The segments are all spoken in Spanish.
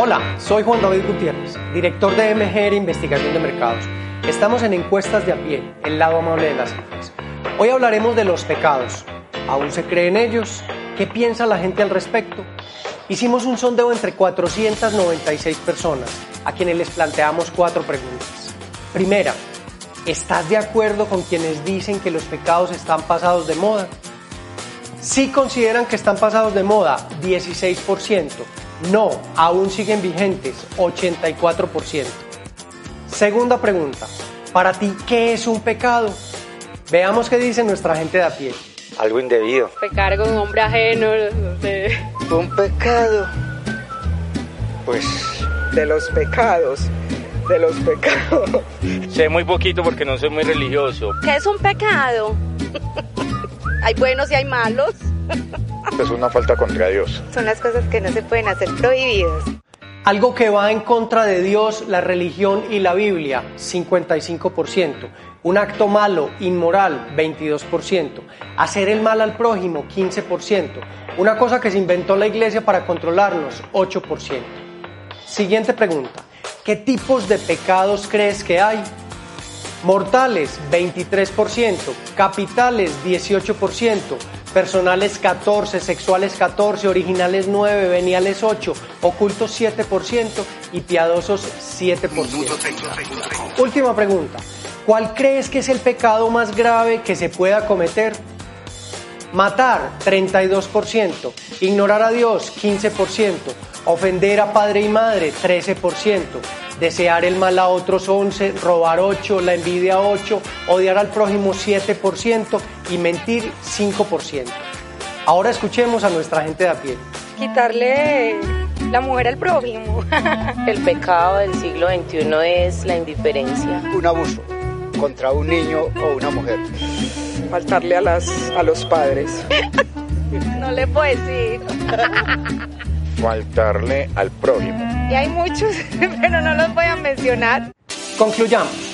Hola, soy Juan David Gutiérrez, director de MGR Investigación de Mercados. Estamos en Encuestas de a pie, el lado amable de las cifras. Hoy hablaremos de los pecados. ¿Aún se cree en ellos? ¿Qué piensa la gente al respecto? Hicimos un sondeo entre 496 personas, a quienes les planteamos cuatro preguntas. Primera, ¿estás de acuerdo con quienes dicen que los pecados están pasados de moda? Sí consideran que están pasados de moda, 16%. No, aún siguen vigentes, 84%. Segunda pregunta, para ti, ¿qué es un pecado? Veamos qué dice nuestra gente de a pie. Algo indebido. Pecar con un hombre ajeno, no sé. Un pecado. Pues de los pecados, de los pecados. Sé muy poquito porque no soy muy religioso. ¿Qué es un pecado? hay buenos y hay malos. Es una falta contra Dios. Son las cosas que no se pueden hacer prohibidas. Algo que va en contra de Dios, la religión y la Biblia, 55%. Un acto malo, inmoral, 22%. Hacer el mal al prójimo, 15%. Una cosa que se inventó la iglesia para controlarnos, 8%. Siguiente pregunta. ¿Qué tipos de pecados crees que hay? Mortales, 23%. Capitales, 18% personales 14, sexuales 14, originales 9, veniales 8, ocultos 7% y piadosos 7%. Última pregunta. ¿Cuál crees que es el pecado más grave que se pueda cometer? Matar 32%, ignorar a Dios 15%, ofender a padre y madre 13%, desear el mal a otros 11, robar 8, la envidia 8, odiar al prójimo 7% y mentir 5%. Ahora escuchemos a nuestra gente de a pie. Quitarle la mujer al prójimo. El pecado del siglo XXI es la indiferencia. Un abuso contra un niño o una mujer. Faltarle a, las, a los padres. no le puedo decir. Faltarle al prójimo. Y hay muchos, pero no los voy a mencionar. Concluyamos.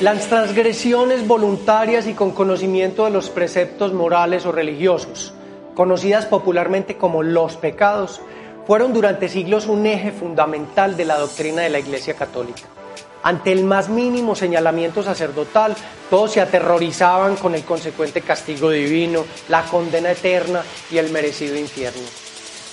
Las transgresiones voluntarias y con conocimiento de los preceptos morales o religiosos, conocidas popularmente como los pecados, fueron durante siglos un eje fundamental de la doctrina de la Iglesia Católica. Ante el más mínimo señalamiento sacerdotal, todos se aterrorizaban con el consecuente castigo divino, la condena eterna y el merecido infierno.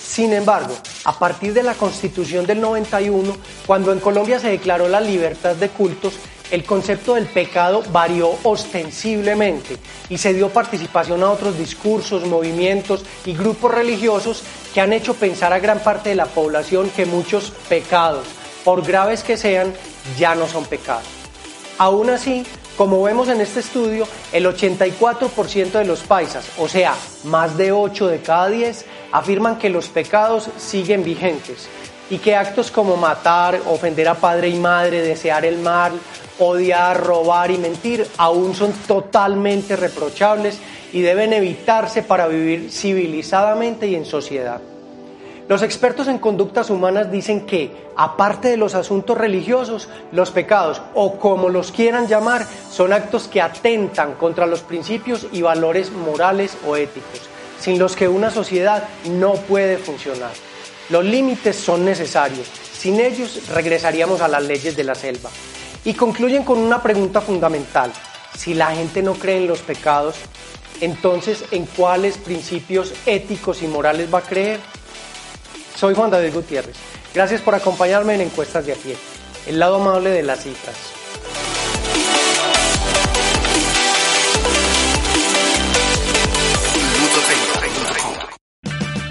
Sin embargo, a partir de la Constitución del 91, cuando en Colombia se declaró la libertad de cultos, el concepto del pecado varió ostensiblemente y se dio participación a otros discursos, movimientos y grupos religiosos que han hecho pensar a gran parte de la población que muchos pecados, por graves que sean, ya no son pecados. Aún así, como vemos en este estudio, el 84% de los paisas, o sea, más de 8 de cada 10, afirman que los pecados siguen vigentes y que actos como matar, ofender a padre y madre, desear el mal, odiar, robar y mentir aún son totalmente reprochables y deben evitarse para vivir civilizadamente y en sociedad. Los expertos en conductas humanas dicen que, aparte de los asuntos religiosos, los pecados, o como los quieran llamar, son actos que atentan contra los principios y valores morales o éticos, sin los que una sociedad no puede funcionar. Los límites son necesarios, sin ellos regresaríamos a las leyes de la selva. Y concluyen con una pregunta fundamental. Si la gente no cree en los pecados, entonces ¿en cuáles principios éticos y morales va a creer? Soy Juan David Gutiérrez. Gracias por acompañarme en Encuestas de a pie, el lado amable de las cifras.